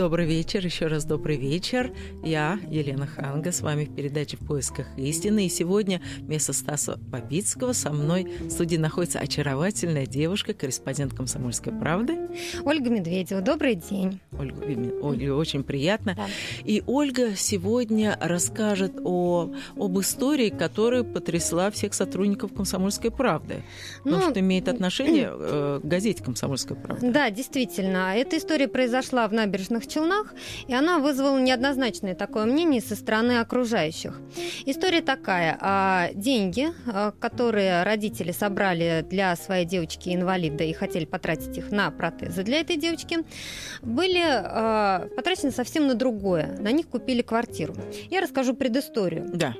Добрый вечер, еще раз добрый вечер. Я, Елена Ханга, с вами в передаче «В поисках истины». И сегодня вместо Стаса Бабицкого со мной в студии находится очаровательная девушка, корреспондент «Комсомольской правды». Ольга Медведева, добрый день. Ольга, Ольга очень приятно. Да. И Ольга сегодня расскажет о, об истории, которая потрясла всех сотрудников «Комсомольской правды». Ну, потому что имеет отношение э, к газете «Комсомольская правда». Да, действительно. Эта история произошла в набережных Челнах, и она вызвала неоднозначное такое мнение со стороны окружающих. История такая. А, деньги, а, которые родители собрали для своей девочки-инвалида и хотели потратить их на протезы для этой девочки, были а, потрачены совсем на другое. На них купили квартиру. Я расскажу предысторию. Да.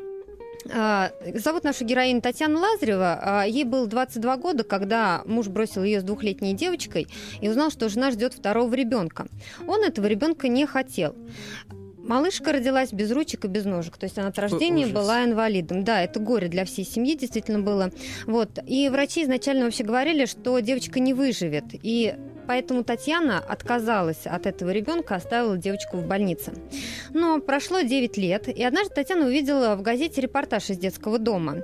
А, Зовут нашу героиню Татьяна Лазарева. А, Ей было 22 года, когда муж бросил ее с двухлетней девочкой и узнал, что жена ждет второго ребенка. Он этого ребенка не хотел. Малышка родилась без ручек и без ножек, то есть она от рождения ужас. была инвалидом. Да, это горе для всей семьи действительно было. Вот. И врачи изначально вообще говорили, что девочка не выживет. И поэтому Татьяна отказалась от этого ребенка, оставила девочку в больнице. Но прошло 9 лет, и однажды Татьяна увидела в газете репортаж из детского дома.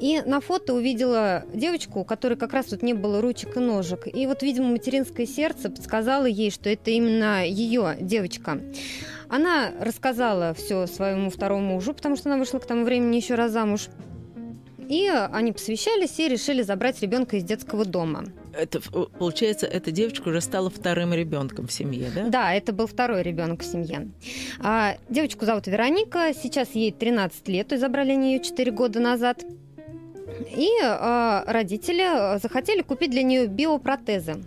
И на фото увидела девочку, у которой как раз тут не было ручек и ножек. И вот, видимо, материнское сердце подсказало ей, что это именно ее девочка. Она рассказала все своему второму мужу, потому что она вышла к тому времени еще раз замуж. И они посвящались и решили забрать ребенка из детского дома. Это, э, получается, эта девочка уже стала вторым ребенком в семье, да? Да, это был второй ребенок в семье. А, девочку зовут Вероника, сейчас ей 13 лет, то есть забрали они ее 4 года назад. И а, родители захотели купить для нее биопротезы.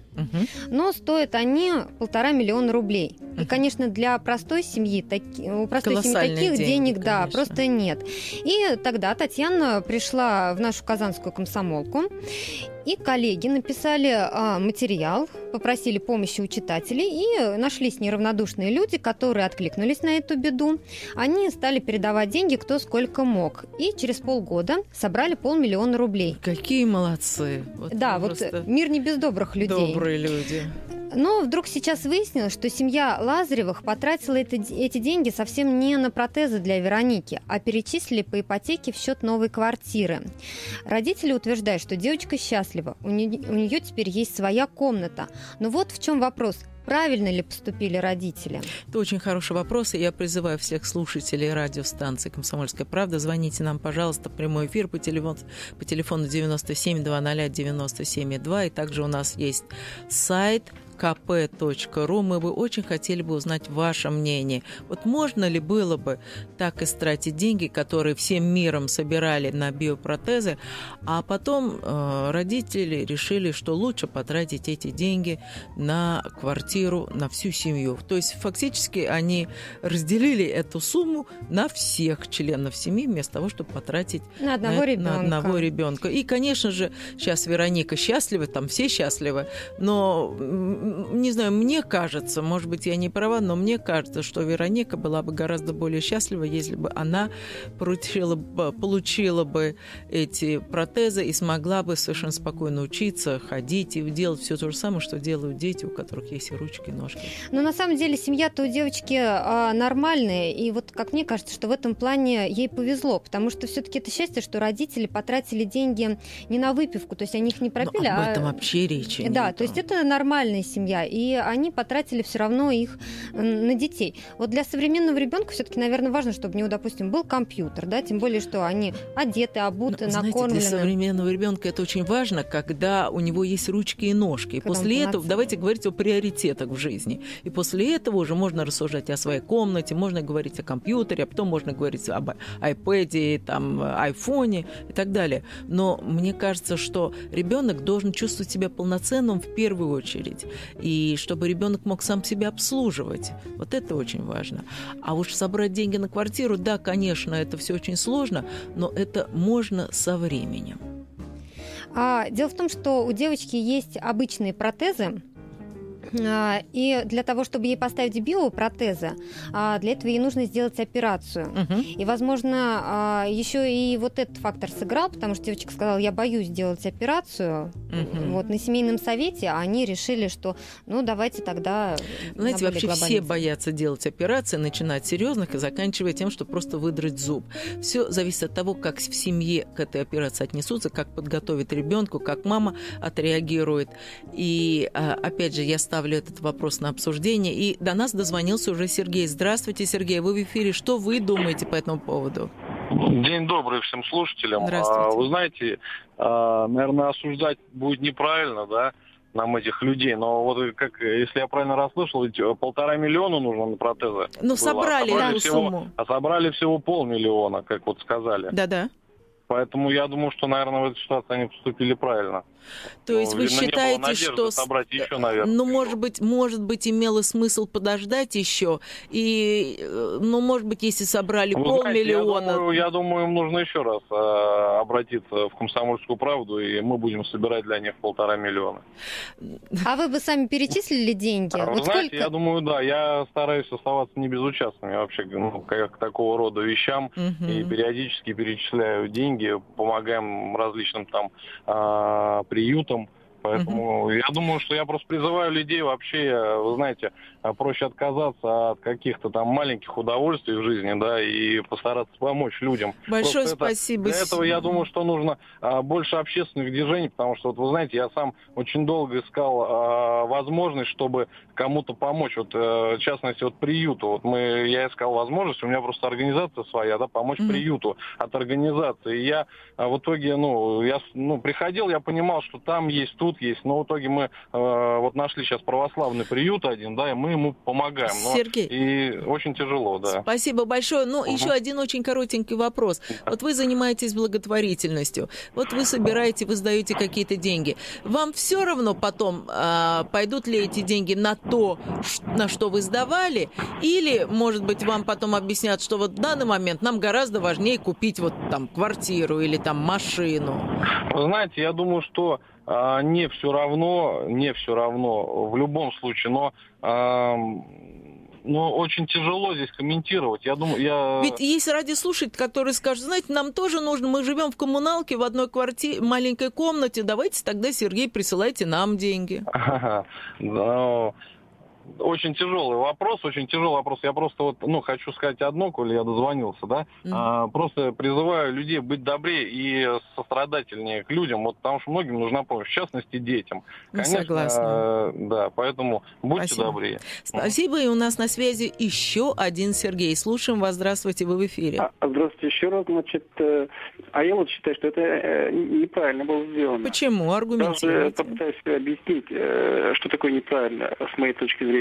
Но стоят они полтора миллиона рублей. И, конечно, для простой семьи, таки- у простой семьи таких деньги, денег, да, конечно. просто нет. И тогда Татьяна пришла в нашу казанскую комсомолку, и коллеги написали а, материал, попросили помощи у читателей, и нашлись неравнодушные люди, которые откликнулись на эту беду. Они стали передавать деньги кто сколько мог. И через полгода собрали полмиллиона рублей. Какие молодцы. Вот Да, вот мир не без добрых людей. добрые люди. Но вдруг сейчас выяснилось, что семья Лазаревых потратила это- эти деньги совсем не на протезы для Вероники, а перечислили по ипотеке в счет новой квартиры. Родители утверждают, что девочка счастлива, у нее, теперь есть своя комната. Но вот в чем вопрос. Правильно ли поступили родители? Это очень хороший вопрос, и я призываю всех слушателей радиостанции «Комсомольская правда». Звоните нам, пожалуйста, в прямой эфир по телефону, по телефону 97 00 97 2. И также у нас есть сайт kp.ru. Мы бы очень хотели бы узнать ваше мнение. Вот можно ли было бы так истратить деньги, которые всем миром собирали на биопротезы, а потом э, родители решили, что лучше потратить эти деньги на квартиру, на всю семью. То есть фактически они разделили эту сумму на всех членов семьи вместо того, чтобы потратить На одного на, ребенка. на одного ребенка. И, конечно же, сейчас Вероника счастлива, там все счастливы, но не знаю, мне кажется, может быть, я не права, но мне кажется, что Вероника была бы гораздо более счастлива, если бы она получила бы, получила бы эти протезы и смогла бы совершенно спокойно учиться, ходить и делать все то же самое, что делают дети, у которых есть и ручки, и ножки. Но на самом деле семья-то у девочки а, нормальная, и вот как мне кажется, что в этом плане ей повезло, потому что все-таки это счастье, что родители потратили деньги не на выпивку, то есть они их не Но пропили, об а этом вообще речи нет. да, то есть это нормальная семья, и они потратили все равно их на детей. Вот для современного ребенка все-таки, наверное, важно, чтобы у него, допустим, был компьютер, да, тем более, что они одеты, обуты, знаете, накормлены. для современного ребенка это очень важно, когда у него есть ручки и ножки. И Когда после этого давайте говорить о приоритетах в жизни. И после этого уже можно рассуждать о своей комнате, можно говорить о компьютере, а потом можно говорить об iPad, там, айфоне и так далее. Но мне кажется, что ребенок должен чувствовать себя полноценным в первую очередь. И чтобы ребенок мог сам себя обслуживать. Вот это очень важно. А уж собрать деньги на квартиру, да, конечно, это все очень сложно, но это можно со временем. А, дело в том, что у девочки есть обычные протезы, и для того, чтобы ей поставить биопротезы, а, для этого ей нужно сделать операцию. Мгм. И, возможно, а, еще и вот этот фактор сыграл, потому что девочка сказала, я боюсь делать операцию. Мгм. Вот на семейном совете они решили, что, ну, давайте тогда... на Знаете, вообще все боятся делать операции, начинать с серьезных и заканчивая тем, что просто выдрать зуб. Все зависит от того, как в семье к этой операции отнесутся, как подготовят ребенку, как мама отреагирует. И а, опять же, я ставлю этот вопрос на обсуждение. И до нас дозвонился уже Сергей. Здравствуйте, Сергей, вы в эфире. Что вы думаете по этому поводу? День добрый всем слушателям. Здравствуйте. А, Вы знаете, а, наверное, осуждать будет неправильно, да, нам этих людей. Но вот как, если я правильно расслышал, ведь э, полтора миллиона нужно на протезы. Ну, собрали А эту всего, сумму. А собрали всего полмиллиона, как вот сказали. Да-да. Поэтому я думаю, что, наверное, в этой ситуации они поступили правильно. То есть Ну, вы не было считаете, что... собрать еще, наверное. Ну, может быть, может быть, имело смысл подождать еще. И, э, ну, может быть, если собрали Вы знаете, я полмиллиона... думаю, я думаю, им нужно еще раз э, обратиться в комсомольскую правду, и мы будем собирать для них полтора миллиона. А вы бы сами перечислили деньги? А, Вы Вот знаете, сколько? я думаю, да, я стараюсь оставаться не безучастным я вообще ну, к, к такого рода вещам. Мгм. И периодически перечисляю деньги, помогаем различным там а, приютам. Поэтому я думаю, что я просто призываю людей вообще, э, вы знаете, а, проще отказаться от каких-то там маленьких удовольствий в жизни, да, и постараться помочь людям. Большое Просто это- спасибо. Для этого я думаю, что нужно а, больше общественных движений, потому что, вот вы знаете, я сам очень долго искал а, возможность, чтобы кому-то помочь. Вот, э, в частности, вот приюту. Вот мы, я искал возможность, у меня просто организация своя, да, помочь Мгм. приюту от организации. И я а, в итоге, ну, я ну, приходил, я понимал, что там есть, тут есть, но в итоге мы э, вот нашли сейчас православный приют один, да, и мы ему помогаем. Но- Сергей. И очень тяжело, да. Спасибо большое. Ну, Мгм. еще один очень коротенький вопрос. Вот вы занимаетесь благотворительностью. Вот вы собираете, вы сдаете какие-то деньги. Вам все равно потом, а, пойдут ли эти деньги на то, на что вы сдавали, или, может быть, вам потом объяснят, что вот в данный момент нам гораздо важнее купить вот там квартиру или там машину. Вы знаете, я думаю, что а, не все равно, не все равно в любом случае, но ам, ну, очень тяжело здесь комментировать. Я думаю, я... Ведь есть радиослушатель, который скажет, знаете, нам тоже нужно, мы живем в коммуналке в одной квартире, маленькой комнате, давайте тогда, Сергей, присылайте нам деньги. Очень тяжелый вопрос, очень тяжелый вопрос. Я просто вот, ну, хочу сказать одно, коли я дозвонился, да. Мгм. А, просто призываю людей быть добрее и сострадательнее к людям, вот потому что многим нужна помощь, в частности, детям. Ну, Конечно, согласна. э, да, поэтому будьте Спасибо. добрее. Спасибо, и у нас на связи еще один Сергей. Слушаем вас, здравствуйте, вы в эфире. А, Здравствуйте еще раз. Значит, э, а я вот считаю, что это э, неправильно было сделано. Почему? Даже Аргументируйте. попытаюсь объяснить, что такое неправильно, с моей точки зрения.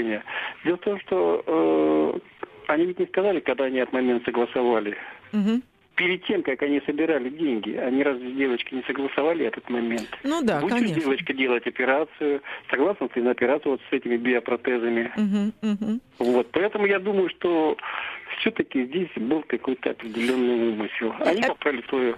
Дело в том, что э, они ведь не сказали, когда они от момента согласовали. Мгм. Перед тем, как они собирали деньги, они разве с девочкой не согласовали этот момент? Ну да, Будет конечно. девочка делать операцию, согласна ты на операцию вот с этими биопротезами? Мгм, мгм. Вот, поэтому я думаю, что все-таки здесь был какой-то определенный умысел. Они А- попали в свое,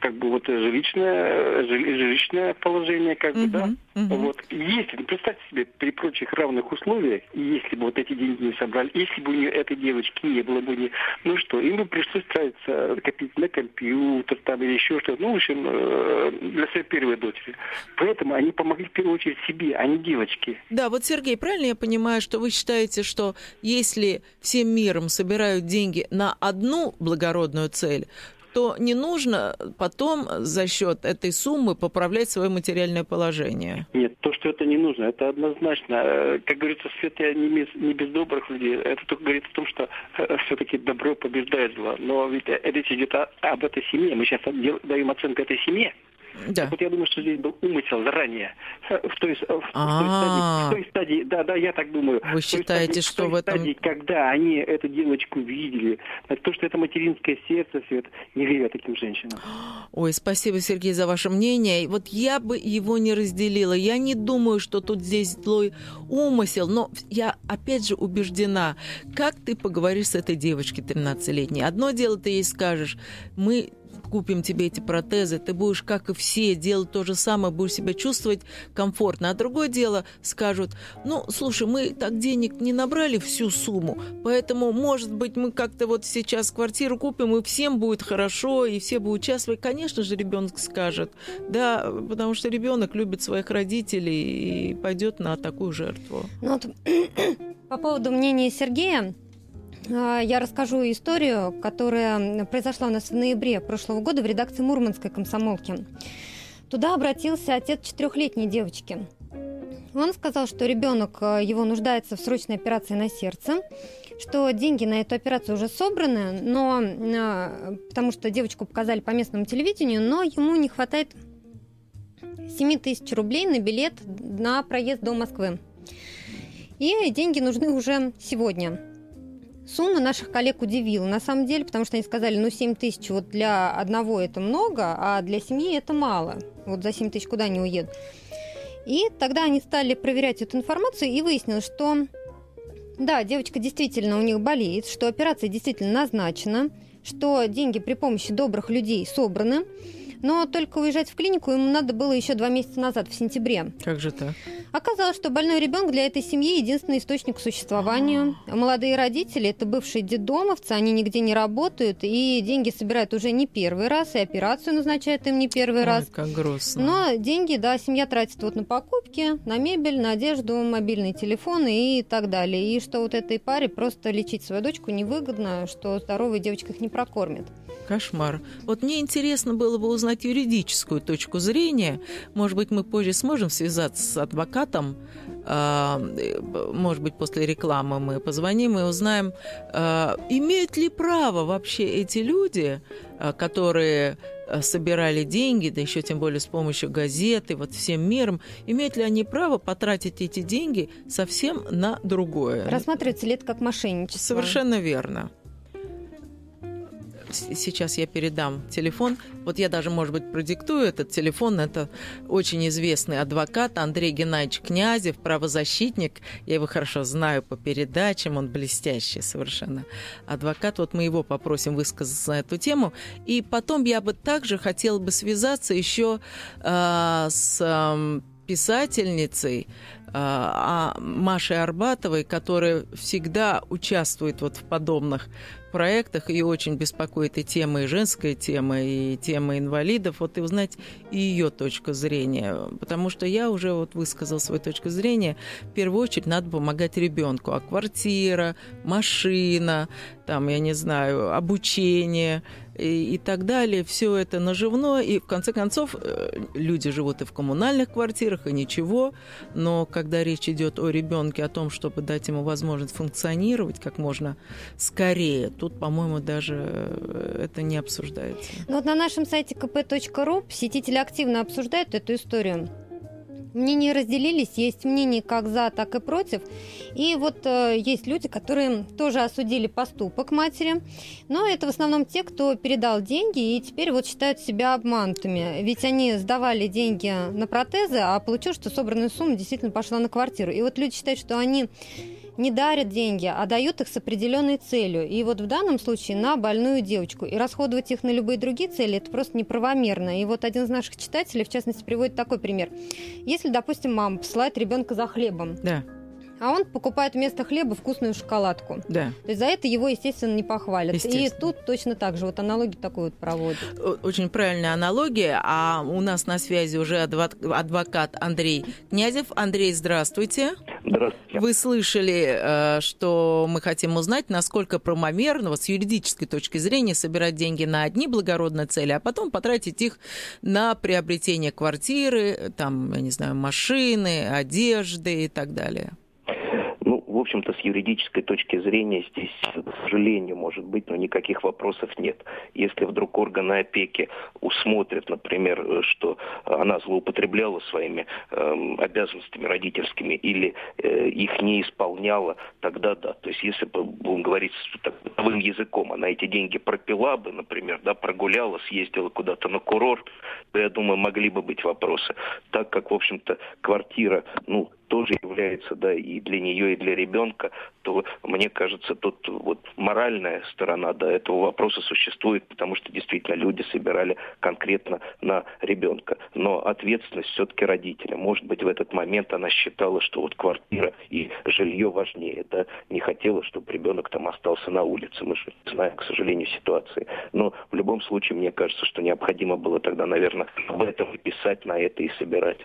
как бы, вот жилищное, жили- жилищное положение, как бы, да. Мгм, мгм. Вот, если, ну, представьте себе, при прочих равных условиях, если бы вот эти деньги не собрали, если бы у нее этой девочки не было бы, не, ну что, им бы пришлось тратиться, копить на компьютер там или еще что-то, ну, в общем, э, для своей первой дочери. Поэтому они помогли в первую очередь себе, а не девочке. Да, вот, Сергей, правильно я понимаю, что вы считаете, что если всем миром собирают деньги на одну благородную цель, то не нужно потом за счет этой суммы поправлять свое материальное положение. Нет, то, что это не нужно, это однозначно. Э, Как говорится, свет не без, не без добрых людей. Это только говорит о том, что все-таки добро побеждает зло. Но ведь э, речь идет об этой семье. Мы сейчас даем оценку этой семье. Да. Так вот я думаю, что здесь был умысел заранее. В той, с- в той стадии, в той стадии, да, да, я так думаю. Вы В считаете, стадии- что в в этом- стадии, когда они эту девочку видели, то, что это материнское сердце, Свет, не верю я таким женщинам. Ой, спасибо, Сергей, за ваше мнение. Вот я бы его не разделила. Я не думаю, что тут здесь злой умысел, но я опять же убеждена, как ты поговоришь с этой девочкой 13-летней. Одно дело ты ей скажешь, мы купим тебе эти протезы, ты будешь, как и все, делать то же самое, будешь себя чувствовать комфортно. А другое дело, скажут, ну, слушай, мы так денег не набрали всю сумму, поэтому, может быть, мы как-то вот сейчас квартиру купим, и всем будет хорошо, и все будут счастливы. Конечно же, ребенок скажет, да, потому что ребенок любит своих родителей и пойдет на такую жертву. Ну, вот, по поводу мнения Сергея, я расскажу историю, которая произошла у нас в ноябре прошлого года в редакции Мурманской комсомолки. Туда обратился отец четырехлетней девочки. Он сказал, что ребенок э, его нуждается в срочной операции на сердце, что деньги на эту операцию уже собраны, но э, потому что девочку показали по местному телевидению, но ему не хватает 7 тысяч рублей на билет на проезд до Москвы. И деньги нужны уже сегодня. Сумма наших коллег удивила, на самом деле, потому что они сказали, ну, 7 тысяч вот для одного это много, а для семьи это мало. Вот за 7 тысяч куда они уедут. И тогда они стали проверять эту информацию, и выяснилось, что да, девочка действительно у них болеет, что операция действительно назначена, что деньги при помощи добрых людей собраны, но только уезжать в клинику ему надо было еще два месяца назад, в сентябре. Как же так? Оказалось, что больной ребенок для этой семьи единственный источник существования. Молодые родители – это бывшие детдомовцы, они нигде не работают, и деньги собирают уже не первый раз, и операцию назначают им не первый Ой, раз. как грустно. Но деньги, да, семья тратит вот на покупки, на мебель, на одежду, мобильные телефоны и так далее. И что вот этой паре просто лечить свою дочку невыгодно, что здоровая девочка их не прокормит. Кошмар. Вот мне интересно было бы узнать юридическую точку зрения. Может быть, мы позже сможем связаться с адвокатом. А, может быть, после рекламы мы позвоним и узнаем, а, имеют ли право вообще эти люди, а, которые собирали деньги, да еще тем более с помощью газеты, вот всем миром, имеют ли они право потратить эти деньги совсем на другое? Рассматривается ли это как мошенничество? Совершенно верно сейчас я передам телефон. Вот я даже, может быть, продиктую этот телефон. Это очень известный адвокат Андрей Геннадьевич Князев, правозащитник. Я его хорошо знаю по передачам, он блестящий совершенно адвокат. Вот мы его попросим высказаться на эту тему. И потом я бы также хотела бы связаться еще э, с э, писательницей а, Машей Арбатовой, которая всегда участвует вот в подобных проектах и очень беспокоит и тема, и женская тема, и тема инвалидов. Вот и узнать и ее точку зрения. Потому что я уже вот высказал свою точку зрения. В первую очередь надо помогать ребенку. А квартира, машина, там, я не знаю, обучение – и, так далее. Все это наживно, и в конце концов э, люди живут и в коммунальных квартирах, и ничего. Но когда речь идет о ребенке, о том, чтобы дать ему возможность функционировать как можно скорее, тут, по-моему, даже э, это не обсуждается. Ну вот на нашем сайте kp.ru посетители активно обсуждают эту историю. Мнения разделились, есть мнения как за, так и против. И вот э, есть люди, которые тоже осудили поступок матери, но это в основном те, кто передал деньги и теперь вот считают себя обманутыми. Ведь они сдавали деньги на протезы, а получилось, что собранная сумма действительно пошла на квартиру. И вот люди считают, что они не дарят деньги, а дают их с определенной целью. И вот в данном случае на больную девочку. И расходовать их на любые другие цели это просто неправомерно. И вот один из наших читателей, в частности, приводит такой пример. Если, допустим, мама посылает ребенка за хлебом, да а он покупает вместо хлеба вкусную шоколадку. Да. То есть за это его, естественно, не похвалят. И тут точно так же, вот аналогию такую вот проводят. Очень правильная аналогия. А у нас на связи уже адвокат Андрей Князев. Андрей, здравствуйте. Здравствуйте. Вы слышали, э, что мы хотим узнать, насколько правомерно с юридической точки зрения собирать деньги на одни благородные цели, а потом потратить их на приобретение квартиры, там, я не знаю, машины, одежды и так далее общем-то, с юридической точки зрения здесь, к сожалению, может быть, но никаких вопросов нет. Если вдруг органы опеки усмотрят, например, что она злоупотребляла своими э, обязанностями родительскими или э, их не исполняла, тогда да. То есть если бы, будем говорить бытовым языком, она эти деньги пропила бы, например, да, прогуляла, съездила куда-то на курорт, то, я думаю, могли бы быть вопросы. Так как, в общем-то, квартира, ну, тоже является, да, и для нее, и для ребенка, то мне кажется, тут вот моральная сторона, да, этого вопроса существует, потому что действительно люди собирали конкретно на ребенка. Но ответственность все-таки родителя. Может быть, в этот момент она считала, что вот квартира и жилье важнее, да, не хотела, чтобы ребенок там остался на улице. Мы же знаем, к сожалению, ситуации. Но в любом случае, мне кажется, что необходимо было тогда, наверное, об этом писать, на это и собирать.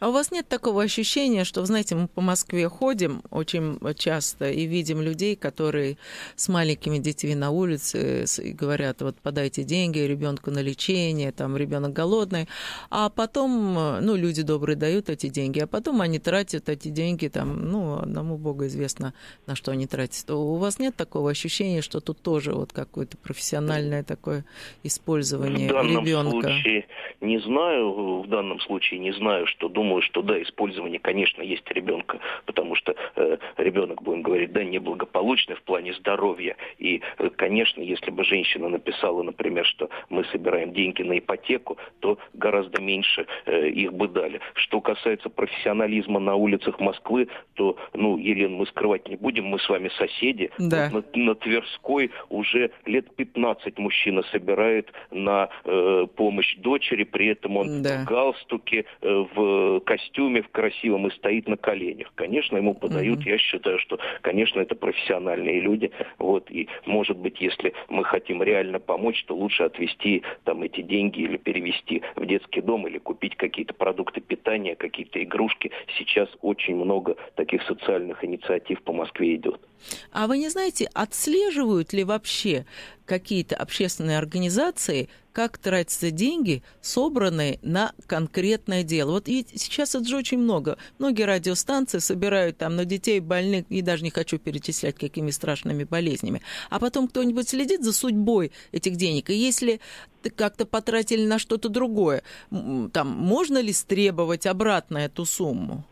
А у вас нет такого ощущения, что, знаете, мы по Москве ходим очень часто и видим людей, которые с маленькими детьми на улице и говорят, вот подайте деньги ребенку на лечение, там ребенок голодный, а потом, ну, люди добрые дают эти деньги, а потом они тратят эти деньги, там, ну, одному Богу известно, на что они тратят. У вас нет такого ощущения, что тут тоже вот какое-то профессиональное такое использование ребенка? Случае не знаю, в данном случае не знаю, что думаю, что да, использование, конечно, есть ребенка, потому что э, ребенок, будем говорить, да, неблагополучный в плане здоровья. И, э, конечно, если бы женщина написала, например, что мы собираем деньги на ипотеку, то гораздо меньше э, их бы дали. Что касается профессионализма на улицах Москвы, то, ну, Елена, мы скрывать не будем, мы с вами соседи. Да. Вот на, на Тверской уже лет 15 мужчина собирает на э, помощь дочери, при этом он да. в галстуке, э, в костюме, в красивом и стоит на коленях. Конечно, ему подают, угу. я считаю, что, конечно, это профессиональные люди. Вот, и, может быть, если мы хотим реально помочь, то лучше отвести там эти деньги или перевести в детский дом, или купить какие-то продукты питания, какие-то игрушки. Сейчас очень много таких социальных инициатив по Москве идет. А вы не знаете, отслеживают ли вообще какие-то общественные организации, как тратятся деньги, собранные на конкретное дело. Вот и сейчас это же очень много. Многие радиостанции собирают там на детей больных, и даже не хочу перечислять, какими страшными болезнями. А потом кто-нибудь следит за судьбой этих денег. И если как-то потратили на что-то другое, там можно ли стребовать обратно эту сумму?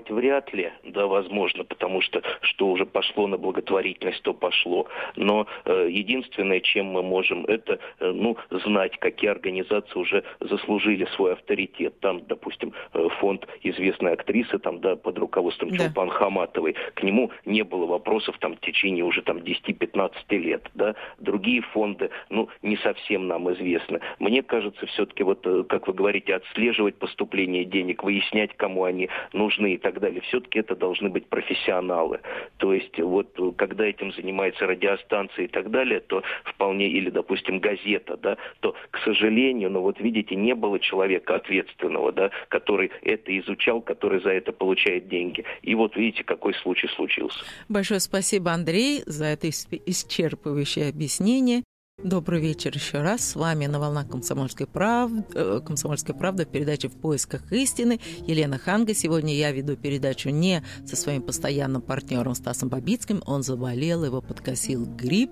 Требовать вряд ли, да, возможно, потому что что уже пошло на благотворительность, то пошло. Но э, единственное, чем мы можем, это, э, ну, знать, какие организации уже заслужили свой авторитет. Там, допустим, э, фонд известной актрисы, там, да, под руководством да. Чулпан Хаматовой, к нему не было вопросов там в течение уже там 10-15 лет, да. Другие фонды, ну, не совсем нам известны. Мне кажется, все-таки вот, э, как вы говорите, отслеживать поступление денег, выяснять, кому они нужны, нужны и так далее, все-таки это должны быть профессионалы. То есть вот когда этим занимается радиостанция и так далее, то вполне, или, допустим, газета, да, то, к сожалению, ну вот видите, не было человека ответственного, да, который это изучал, который за это получает деньги. И вот видите, какой случай случился. Большое спасибо, Андрей, за это исчерпывающее объяснение. Добрый вечер еще раз. С вами на волнах Комсомольской правды, э, Комсомольской правды в передаче «В поисках истины» Елена Ханга. Сегодня я веду передачу не со своим постоянным партнером Стасом Бабицким, он заболел, его подкосил грипп,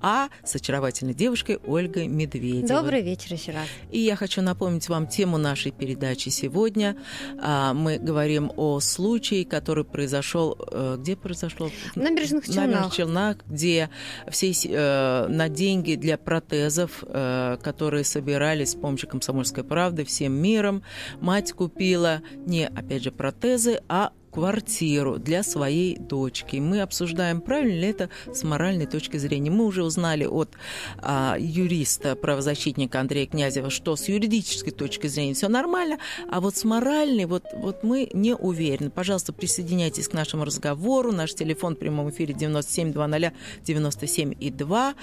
а с очаровательной девушкой Ольгой Медведевой. Добрый вечер еще раз. И я хочу напомнить вам тему нашей передачи сегодня. А, мы говорим о случае, который произошел... Э, где произошел? В Набережных Челнах. Набережных Челнах, где все э, на деньги деньги для протезов, э, которые собирались с помощью «Комсомольской правды» всем миром. Мать купила не, опять же, протезы, а квартиру для своей дочки. Мы обсуждаем, правильно ли это с моральной точки зрения. Мы уже узнали от а, юриста, правозащитника Андрея Князева, что с юридической точки зрения все нормально, а вот с моральной вот, вот мы не уверены. Пожалуйста, присоединяйтесь к нашему разговору. Наш телефон в прямом эфире 9720 97 и 2.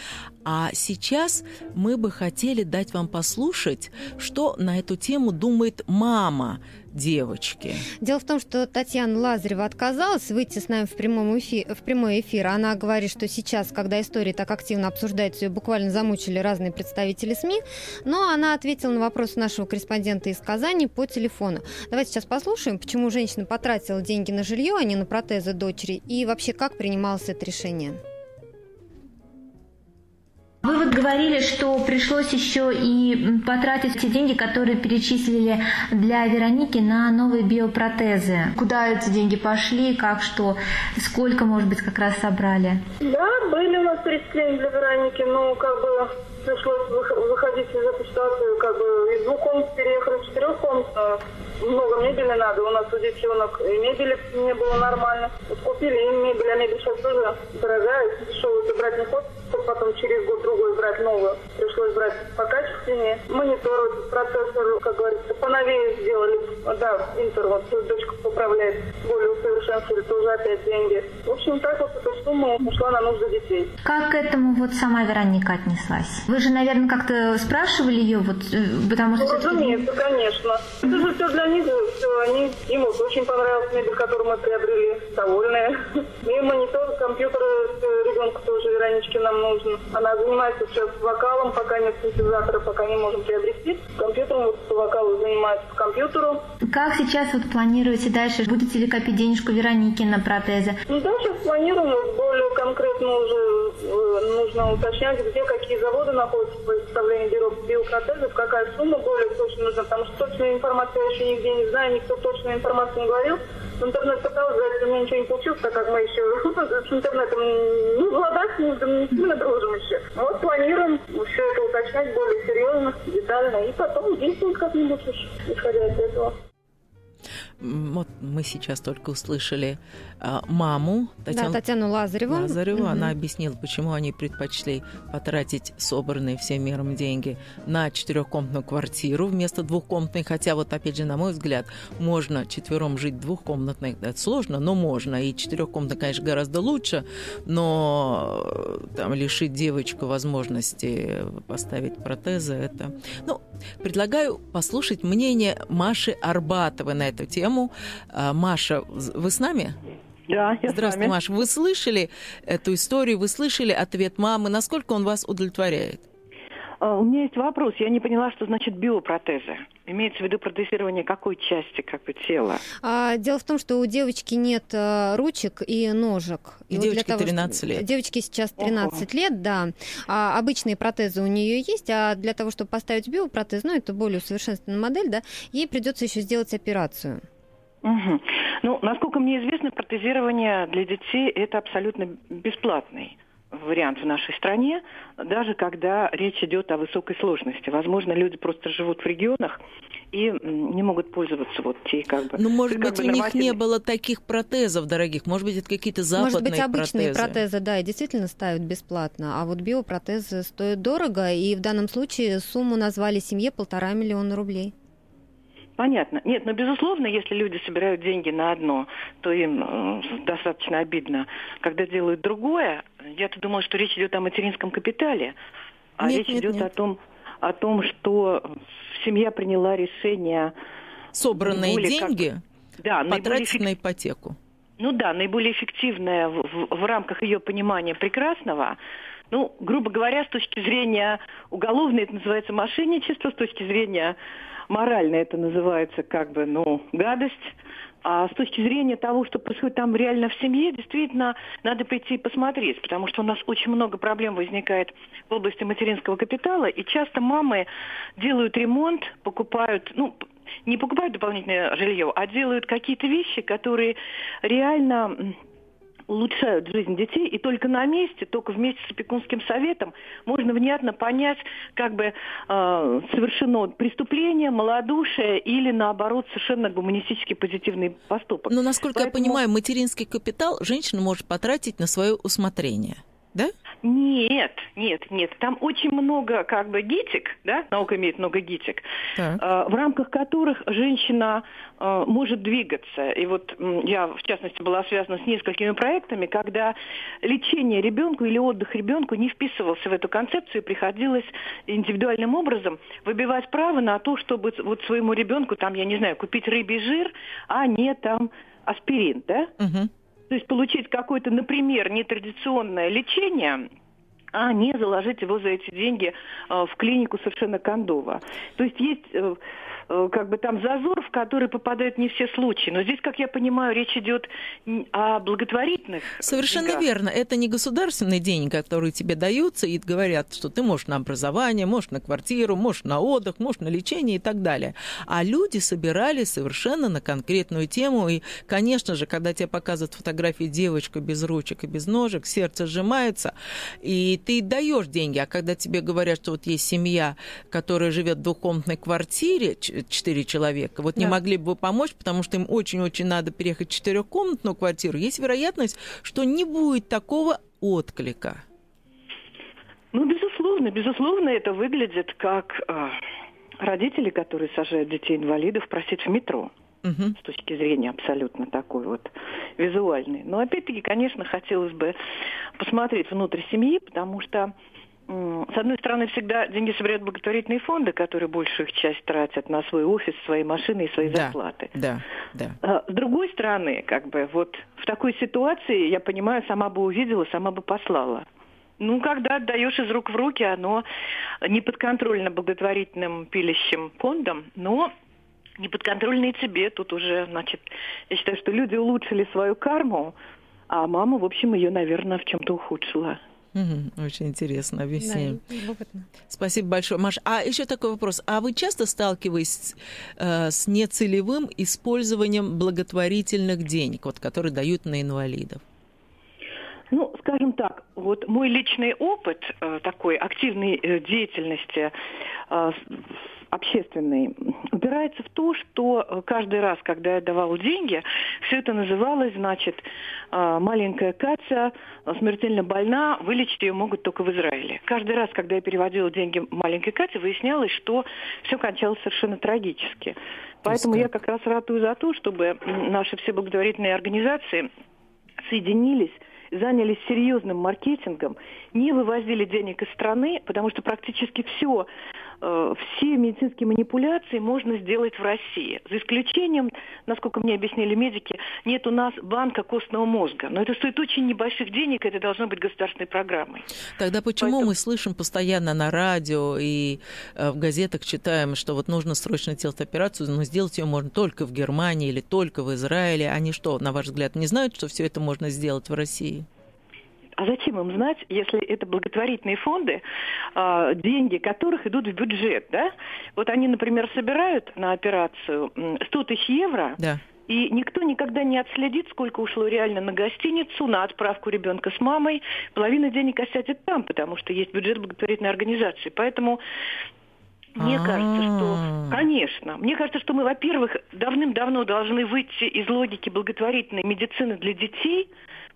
А сейчас мы бы хотели дать вам послушать, что на эту тему думает мама девочки. Дело в том, что Татьяна Лазарева отказалась выйти с нами в, прямом эфи... в прямой эфир. Она говорит, что сейчас, когда история так активно обсуждается, ее буквально замучили разные представители СМИ. Но она ответила на вопрос нашего корреспондента из Казани по телефону. Давайте сейчас послушаем, почему женщина потратила деньги на жилье, а не на протезы дочери, и вообще как принималось это решение. Вы вот говорили, что пришлось еще и потратить те деньги, которые перечислили для Вероники на новые биопротезы. Куда эти деньги пошли, как что, сколько, может быть, как раз собрали? Да, были у нас перечисления для Вероники, но как бы пришлось выходить из этой ситуации, как бы из двух комнат переехали в четырех дом, э, много мебели надо. У нас у девчонок и мебели не было нормально. Купили им мебель, а мебель сейчас тоже дорогая, дешевую брать не хочется чтобы потом через год-другой брать новую. Пришлось брать покачественнее. Монитор, процессор, как говорится, поновее сделали. Да, Интер, вот дочка поправляет, более усовершенствовали, тоже опять деньги. В общем, так вот эта сумма ушла на нужды детей. Как к этому вот сама Вероника отнеслась? Вы же, наверное, как-то спрашивали ее, вот, э, потому что... Ну, разумеется, конечно. Это же все для них, все, они, им вот очень понравилась мебель, которую мы приобрели, довольные. И монитор, компьютер э, ребенку тоже, Вероничке нам нужен. Она занимается сейчас вокалом, пока нет синтезатора, пока не можем приобрести. Компьютером вот по вокалу занимается по компьютеру. Как сейчас вот планируете дальше? Будете ли копить денежку Вероники на протезы? Ну да, сейчас планируем, более конкретно уже нужно уточнять, где какие заводы находятся по изготовлению биопротезов, какая сумма более точно нужна, потому что точную информацию я еще нигде не знаю, никто точную информацию не говорил. В интернет пыталась зайти, у меня ничего не получилось, так как мы еще с интернетом не в ладах, не сильно дружим еще. Вот планируем все это уточнять более серьезно, детально, и потом действовать как-нибудь, исходя из этого. Вот мы сейчас только услышали а, маму Татьяну, да, Татьяну Лазареву. Лазареву. Угу. Она объяснила, почему они предпочли потратить собранные всем миром деньги на четырехкомнатную квартиру вместо двухкомнатной. Хотя вот опять же, на мой взгляд, можно четвером жить двухкомнатной. Это сложно, но можно. И четырехкомнатная, конечно, гораздо лучше, но э, там лишить девочку возможности поставить протезы, это... Ну, предлагаю послушать мнение Маши Арбатовой на эту тему. А, Маша, вы с нами? Да, я Здравствуйте, с вами. Маша. Вы слышали эту историю, вы слышали ответ мамы. Насколько он вас удовлетворяет? А, у меня есть вопрос. Я не поняла, что значит биопротезы. Имеется в виду протезирование какой части как бы тела? А, дело в том, что у девочки нет а, ручек и ножек. И, и вот девочке того, 13 лет. Девочке сейчас 13 Ого. лет, да. А, обычные протезы у нее есть, а для того, чтобы поставить биопротез, ну это более усовершенствованная модель, да, ей придется еще сделать операцию. Угу. Ну, насколько мне известно, протезирование для детей это абсолютно бесплатный вариант в нашей стране, даже когда речь идет о высокой сложности. Возможно, люди просто живут в регионах и не могут пользоваться вот те как бы... Ну, может быть, у них не было таких протезов дорогих, может быть, это какие-то западные Может быть, обычные протезы. протезы, да, и действительно ставят бесплатно, а вот биопротезы стоят дорого, и в данном случае сумму назвали семье полтора миллиона рублей. Понятно. Нет, но безусловно, если люди собирают деньги на одно, то им э, достаточно обидно. Когда делают другое, я-то думала, что речь идет о материнском капитале, а нет, речь нет, идет нет. о том, о том, что семья приняла решение собранные деньги как, да, потратить эффект... на ипотеку. Ну да, наиболее эффективное в, в, в рамках ее понимания прекрасного ну, грубо говоря, с точки зрения уголовной это называется мошенничество, с точки зрения морально это называется как бы, ну, гадость. А с точки зрения того, что происходит там реально в семье, действительно, надо прийти и посмотреть, потому что у нас очень много проблем возникает в области материнского капитала, и часто мамы делают ремонт, покупают, ну, не покупают дополнительное жилье, а делают какие-то вещи, которые реально улучшают жизнь детей, и только на месте, только вместе с опекунским советом можно внятно понять, как бы э, совершено преступление, малодушие или, наоборот, совершенно гуманистически позитивный поступок. Но, насколько Поэтому... я понимаю, материнский капитал женщина может потратить на свое усмотрение, да? Нет, нет, нет. Там очень много как бы гитик, да, наука имеет много гитик, э, в рамках которых женщина э, может двигаться. И вот я, в частности, была связана с несколькими проектами, когда лечение ребенку или отдых ребенку не вписывался в эту концепцию, и приходилось индивидуальным образом выбивать право на то, чтобы вот своему ребенку, там, я не знаю, купить рыбий жир, а не там аспирин, да? Угу. То есть получить какое-то, например, нетрадиционное лечение, а не заложить его за эти деньги э, в клинику совершенно кондово. То есть есть Э, как бы там зазор, в который попадают не все случаи. Но здесь, как я понимаю, речь идет о благотворительных. Совершенно деньгах. верно. Это не государственные деньги, которые тебе даются и говорят, что ты можешь на образование, можешь на квартиру, можешь на отдых, можешь на лечение и так далее. А люди собирали совершенно на конкретную тему. И, конечно же, когда тебе показывают фотографии девочка без ручек и без ножек, сердце сжимается, и ты даешь деньги. А когда тебе говорят, что вот есть семья, которая живет в двухкомнатной квартире, четыре человека. Вот да. не могли бы помочь, потому что им очень-очень надо переехать в четырехкомнатную квартиру. Есть вероятность, что не будет такого отклика. Ну, безусловно, безусловно, это выглядит как э, родители, которые сажают детей-инвалидов просить в метро. Угу. С точки зрения абсолютно такой вот визуальной. Но опять-таки, конечно, хотелось бы посмотреть внутрь семьи, потому что с одной стороны, всегда деньги собирают благотворительные фонды, которые большую их часть тратят на свой офис, свои машины и свои да, зарплаты. Да, да. А, с другой стороны, как бы вот в такой ситуации, я понимаю, сама бы увидела, сама бы послала. Ну, когда отдаешь из рук в руки, оно не подконтрольно благотворительным пилящим фондам, но не подконтрольно и тебе. Тут уже, значит, я считаю, что люди улучшили свою карму, а мама, в общем, ее, наверное, в чем-то ухудшила. Угу, очень интересно объяснение. Да, Спасибо большое, Маш. А еще такой вопрос: а вы часто сталкиваетесь э, с нецелевым использованием благотворительных денег, вот, которые дают на инвалидов? Ну, скажем так, вот мой личный опыт э, такой активной э, деятельности э, общественной упирается в то, что э, каждый раз, когда я давала деньги, все это называлось, значит, э, маленькая Катя э, смертельно больна, вылечить ее могут только в Израиле. Каждый раз, когда я переводила деньги маленькой Кате, выяснялось, что все кончалось совершенно трагически. Поэтому я как раз ратую за то, чтобы наши все благотворительные организации соединились занялись серьезным маркетингом, не вывозили денег из страны, потому что практически все Э, все медицинские манипуляции можно сделать в России. За исключением, насколько мне объяснили медики, нет у нас банка костного мозга. Но это стоит очень небольших денег, это должно быть государственной программой. Тогда почему Поэтому... мы слышим постоянно на радио и э, в газетах читаем, что вот нужно срочно делать операцию, но сделать ее можно только в Германии или только в Израиле? Они что, на ваш взгляд, не знают, что все это можно сделать в России? А зачем им знать, если это благотворительные фонды, а, деньги которых идут в бюджет, да? Вот они, например, собирают на операцию 100 тысяч евро, да. И никто никогда не отследит, сколько ушло реально на гостиницу, на отправку ребенка с мамой. Половина денег осядет там, потому что есть бюджет благотворительной организации. Поэтому мне А-а-а. кажется, что, конечно, мне кажется, что мы, во-первых, давным-давно должны выйти из логики благотворительной медицины для детей,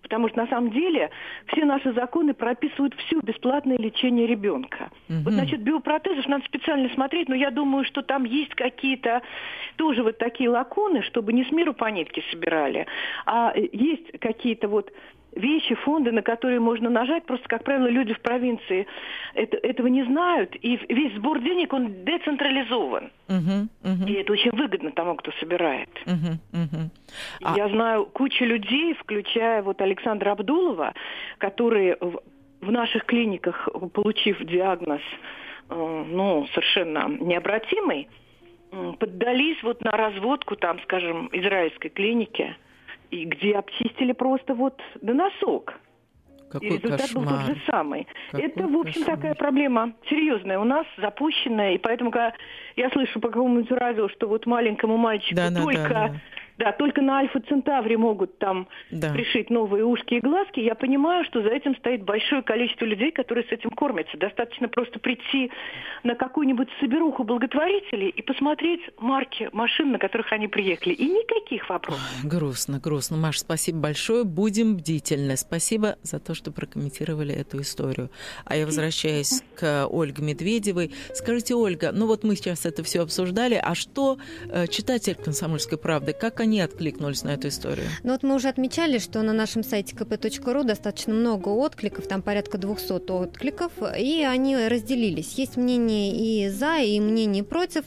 Потому что на самом деле все наши законы прописывают всю бесплатное лечение ребенка. Угу. Вот насчет биопротезов надо специально смотреть, но я думаю, что там есть какие-то тоже вот такие лаконы, чтобы не с миру по нитке собирали, а есть какие-то вот вещи, фонды, на которые можно нажать. Просто, как правило, люди в провинции это, этого не знают. И весь сбор денег, он децентрализован. Uh-huh, uh-huh. И это очень выгодно тому, кто собирает. Uh-huh, uh-huh. А... Я знаю кучу людей, включая вот Александра Абдулова, которые в, в наших клиниках, получив диагноз, э, ну, совершенно необратимый, поддались вот на разводку, там, скажем, израильской клиники – и где обчистили просто вот до носок. Какой и результат кошмар. был тот же самый. Какой Это, в общем, кошмар. такая проблема серьезная у нас, запущенная. И поэтому, когда я слышу по какому-нибудь радио, что вот маленькому мальчику да, только да, да. Да, только на Альфа Центавре могут там да. пришить новые ушки и глазки. Я понимаю, что за этим стоит большое количество людей, которые с этим кормятся. Достаточно просто прийти на какую-нибудь соберуху благотворителей и посмотреть марки машин, на которых они приехали. И никаких вопросов. Грустно, грустно. Маш, спасибо большое. Будем бдительны. Спасибо за то, что прокомментировали эту историю. А я возвращаюсь к Ольге Медведевой. Скажите, Ольга, ну вот мы сейчас это все обсуждали, а что э, читатель «Комсомольской правды», как они откликнулись на эту историю? Ну вот мы уже отмечали, что на нашем сайте kp.ru достаточно много откликов, там порядка 200 откликов, и они разделились. Есть мнение и за, и мнение против.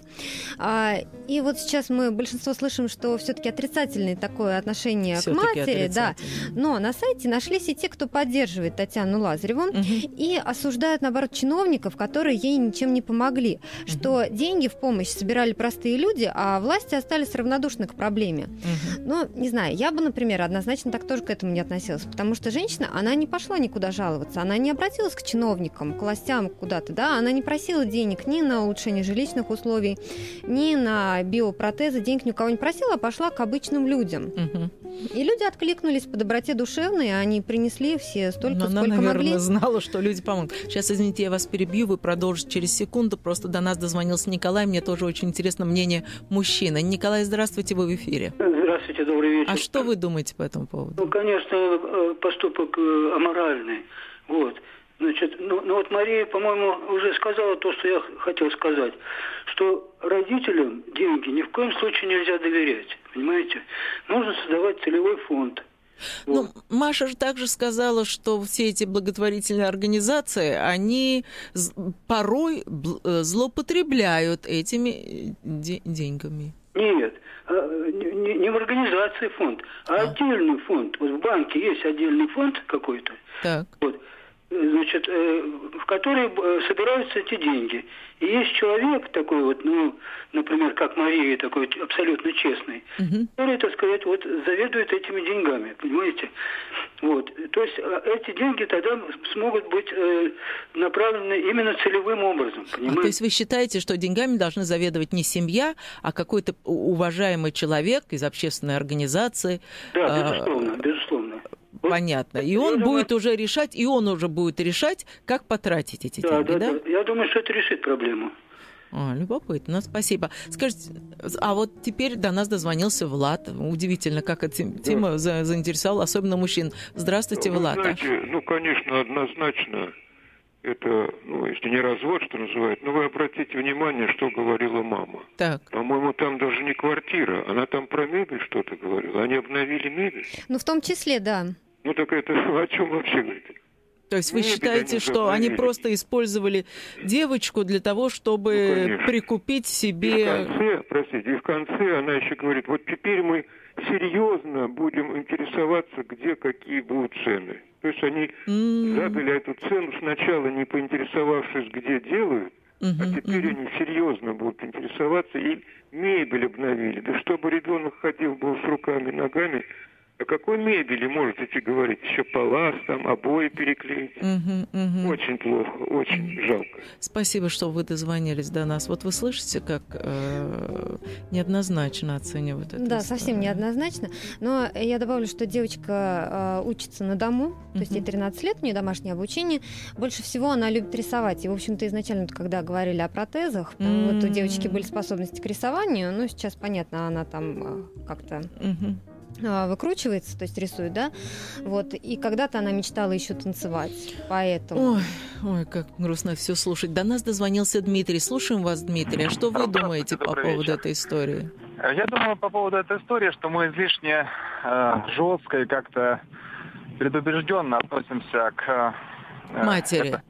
И вот сейчас мы большинство слышим, что все-таки отрицательное такое отношение к матери, да. Но на сайте нашлись и те, кто поддерживает Татьяну Лазареву угу. и осуждают, наоборот, чиновников, которые ей ничем не помогли, угу. что деньги в помощь собирали простые люди, а власти остались равнодушны к проблеме. Угу. Ну, не знаю, я бы, например, однозначно так тоже к этому не относилась, потому что женщина, она не пошла никуда жаловаться, она не обратилась к чиновникам, к властям куда-то, да, она не просила денег ни на улучшение жилищных условий, ни на на биопротезы, денег ни у кого не просила, а пошла к обычным людям. Мгм. И люди откликнулись по доброте душевной, они принесли все столько, Но она, сколько наверное, могли. знала, что люди помогут. Сейчас, извините, я вас перебью, вы продолжите через секунду. Просто до нас дозвонился Николай. Мне тоже очень интересно мнение мужчины. Николай, здравствуйте, вы в эфире. Здравствуйте, добрый вечер. А что вы думаете по этому поводу? Ну, конечно, э, поступок э, аморальный. Вот. Значит, ну, ну вот Мария, по-моему, уже сказала то, что я хотел сказать, что родителям деньги ни в коем случае нельзя доверять, понимаете? Нужно создавать целевой фонд. Ну, Маша же также сказала, что все эти благотворительные организации, они порой э, злоупотребляют этими э, де- деньгами. Нет, а, не, в организации фонд, а отдельный фонд. Вот в банке есть отдельный фонд какой-то, Так. вот, значит, э, в который э, собираются эти деньги. И есть человек такой вот, ну, например, как Мария, такой абсолютно честный, Мгм. который, так сказать, вот заведует этими деньгами, понимаете? Вот, то есть э, эти деньги тогда смогут быть э, направлены именно целевым образом, А, понимаете? то есть вы считаете, что деньгами должны заведовать не семья, а какой-то уважаемый человек из общественной организации? Да, а, безусловно, безусловно. Понятно. И я он думаю- будет уже решать, и он уже будет решать, как потратить эти Да, деньги, да, да? да. Я думаю, что это решит проблему. А, любопытно, спасибо. Скажите, а вот теперь до нас дозвонился Влад. Удивительно, как эта тема за- заинтересовала, особенно мужчин. Здравствуйте, Вы Влад. знаете, ну, конечно, однозначно это, ну, если не развод, что называют, но вы обратите внимание, что говорила мама. Так, По-моему, там даже не квартира, она там про мебель что-то говорила. Они обновили мебель. Ну, в том числе, да. Ну, так это о чем вообще говорит? то есть вы Мебель считаете, что они просто использовали девочку для того, чтобы Ну, конечно. прикупить И в себе... конце, простите, и в конце она еще говорит, вот теперь мы серьезно будем интересоваться, где какие будут цены. То есть они М, задали эту цену сначала, не поинтересовавшись, где делают, а теперь они серьезно будут интересоваться и мебель обновили. Да чтобы ребенок ходил был с руками, ногами, о какой мебели можете говорить? Еще палас, там, обои переклеить. Мгм, мгм. Очень плохо, очень жалко. Спасибо, что вы дозвонились до нас. Вот вы слышите, как э, неоднозначно оценивают это? Да, совсем неоднозначно. Но я добавлю, что девочка э, учится на дому, то есть ей Мгм. 13 лет, у нее домашнее обучение. Больше всего она любит рисовать. И, в общем-то, изначально, когда говорили о протезах, там вот у девочки были способности к рисованию, ну, сейчас, понятно, она там э, как-то Мгм. Э, выкручивается, то есть рисует, да, вот, и когда-то она мечтала еще танцевать, поэтому... Ой, ой, как грустно все слушать. До нас дозвонился Дмитрий. Слушаем вас, Дмитрий. А что вы думаете по добрый поводу вечер. этой истории? Э, Я думаю по поводу этой истории, что мы излишне э, жестко и как-то предубежденно относимся к э, Матери. это-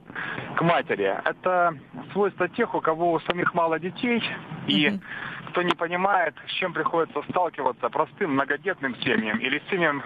к матери. Это свойство тех, у кого у самих мало детей и Мгм. Кто не понимает, с чем приходится сталкиваться простым многодетным семьям или семьям,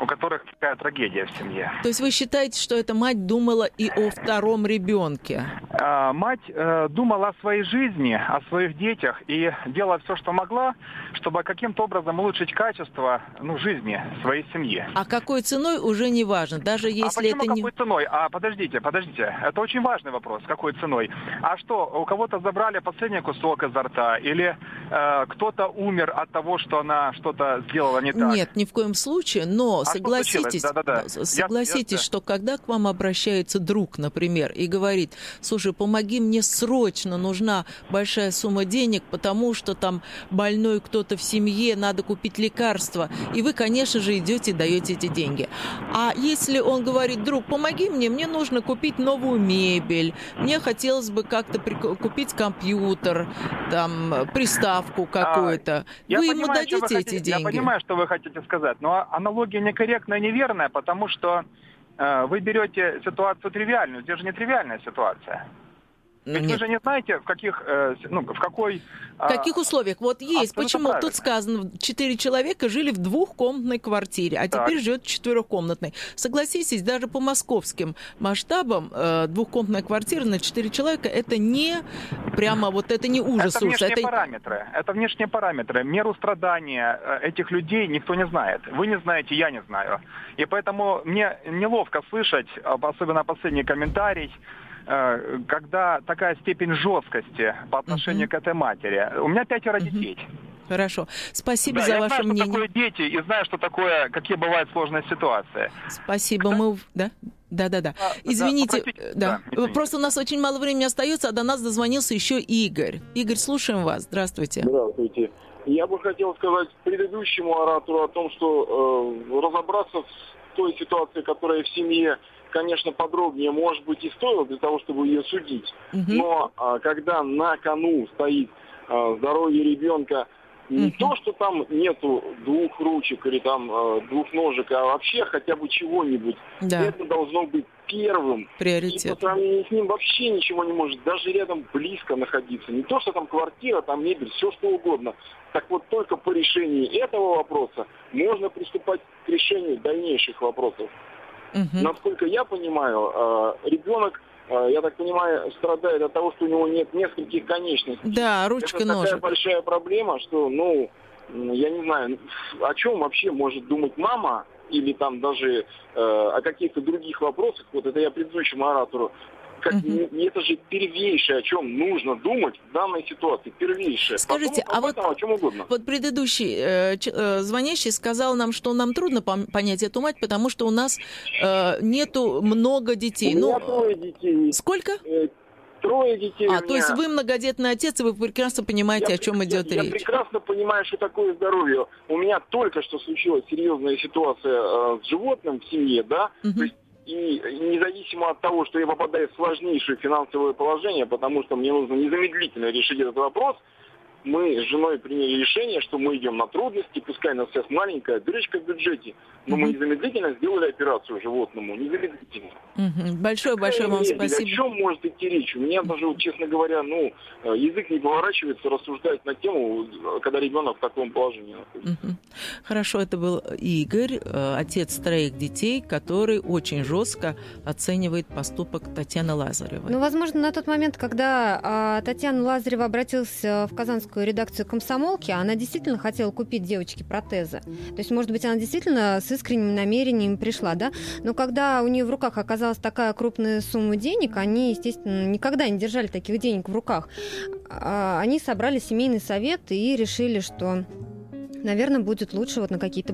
у которых такая трагедия в семье. То есть вы считаете, что эта мать думала и о втором ребенке? А, Мать э, думала о своей жизни, о своих детях и делала все, что могла, чтобы каким-то образом улучшить качество ну, жизни своей семьи. А какой ценой уже не важно, даже а если почему это не... какой ценой? А подождите, подождите, это очень важный вопрос, какой ценой? А что, у кого-то забрали последний кусок изо рта или э, кто-то умер от того, что она что-то сделала не так? Нет, ни в коем случае, но А согласитесь, случилось? Да-да-да. с- Я- согласитесь, я- что когда к вам обращается друг, например, и говорит, слушай, помоги мне срочно, нужна большая сумма денег, потому что там больной кто-то в семье, надо купить лекарства, и вы, конечно же, идете и даете эти деньги. А если он говорит, друг, помоги мне, мне нужно купить новую мебель, мне хотелось бы как-то купить компьютер, там, приставку какую-то, А, Я вы ему понимаю, дадите хотите- эти деньги? Я понимаю, что вы хотите сказать, но аналогия некорректная неверная, потому что э, вы берете ситуацию тривиальную. Здесь же не тривиальная ситуация. Ведь вы Нет. же не знаете, в каких, э, ну, в какой... В каких условиях? Вот есть. Почему правильно. тут сказано, четыре человека жили в двухкомнатной квартире, а Так. теперь живет в четырехкомнатной. Согласитесь, даже по московским масштабам э, двухкомнатная квартира на четыре человека это не прямо вот это не ужас это внешние Это параметры. Это внешние параметры. Меру страдания э, этих людей никто не знает. Вы не знаете, я не знаю. И поэтому мне неловко слышать, об- особенно последний комментарий, когда такая степень жесткости по отношению к этой матери. У меня пятеро детей. Хорошо. Спасибо Да, за я ваше знаю, мнение. что такое дети, и знаю, что такое, какие бывают сложные ситуации. Спасибо. Мы... Да? Да, да, да. Извините, э, да. да, извините. Просто у нас очень мало времени остается, а до нас дозвонился еще Игорь. Игорь, слушаем вас. Здравствуйте. Здравствуйте. Я бы хотел сказать предыдущему оратору о том, что э, разобраться в той ситуации, которая в семье, конечно, подробнее, может быть, и стоило для того, чтобы ее судить. Но а, когда на кону стоит а, здоровье ребенка, не то, что там нету двух ручек или там э, двух ножек, а вообще хотя бы чего-нибудь, Да. это должно быть первым. И Приоритет. по сравнению с ним вообще ничего не может даже рядом близко находиться. Не то, что там квартира, там мебель, все что угодно. Так вот, только по решении этого вопроса можно приступать к решению дальнейших вопросов. Насколько я понимаю, э, ребенок, э, я так понимаю, страдает от того, что у него нет нескольких конечностей. Да, ручка, Это такая большая проблема, что, ну, я не знаю, о чем вообще может думать мама или там даже э, о каких-то других вопросах. Вот это я предыдущему оратору. Как, не- Это же первейшее, о чем нужно думать в данной ситуации. Первейшее. Скажите, Потом а этом о чем угодно. Вот предыдущий э, э, звонящий сказал нам, что нам трудно понять эту мать, потому что у нас э, нету много детей. У меня ну, трое детей. Сколько? Трое детей. А, то есть меня. вы многодетный отец, и вы прекрасно понимаете, о чем идет я речь. прекрасно понимаю, что такое здоровье. У меня только что случилась серьезная ситуация э, с животным в семье, да, То есть и независимо от того, что я попадаю в сложнейшее финансовое положение, потому что мне нужно незамедлительно решить этот вопрос, мы с женой приняли решение, что мы идем на трудности, пускай у нас сейчас маленькая дырочка в бюджете, но мы незамедлительно сделали операцию животному, незамедлительно. Большое-большое вам Нет, О спасибо. чем может идти речь? У меня даже, честно говоря, ну, э, язык не поворачивается рассуждать на тему, э, когда ребенок в таком положении находится. Хорошо, это был Игорь, э, отец троих детей, который очень жестко оценивает поступок Татьяны Лазаревой. Ну, возможно, на тот момент, когда а, Татьяна Лазарева обратилась в казанскую редакцию «Комсомолки», она действительно хотела купить девочке протезы. То есть, может быть, она действительно с искренним намерением пришла, да? Но когда у нее в руках оказалась такая крупная сумма денег, они, естественно, никогда не держали таких денег в руках. А, Они собрали семейный совет и решили, что, наверное, будет лучше вот на какие-то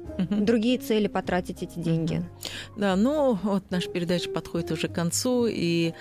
бы другие цели потратить эти деньги. Да, ну вот наша передача подходит уже к концу, и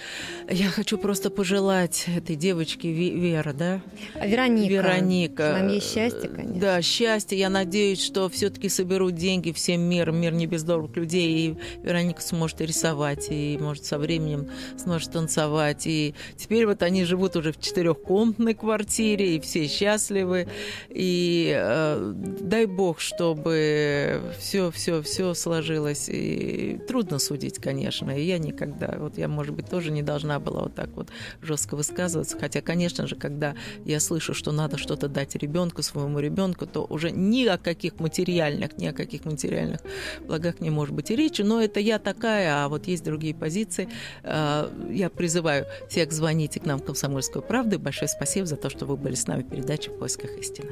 я хочу просто пожелать этой девочке Ве- Вера, да? Вероника. Вероника. Нам ей счастье, конечно. Да, счастье. Я надеюсь, что все-таки соберут деньги всем миром, мир не без добрых людей, и Вероника сможет и рисовать, и, может, со временем сможет танцевать. И теперь вот они живут уже в четырехкомнатной квартире, и все счастливы. И э, дай бог, чтобы все, все, все сложилось. И трудно судить, конечно. И я никогда, вот я, может быть, тоже не должна была вот так вот жестко высказываться. Хотя, конечно же, когда я слышу, что надо что-то дать ребенку, своему ребенку, то уже ни о каких материальных, ни о каких материальных благах не может быть и речи. Но это я такая, а вот есть другие позиции. Э, Я призываю всех звоните к нам в «Комсомольскую правду». И большое спасибо за то, что вы были с нами в передаче «В поисках истины».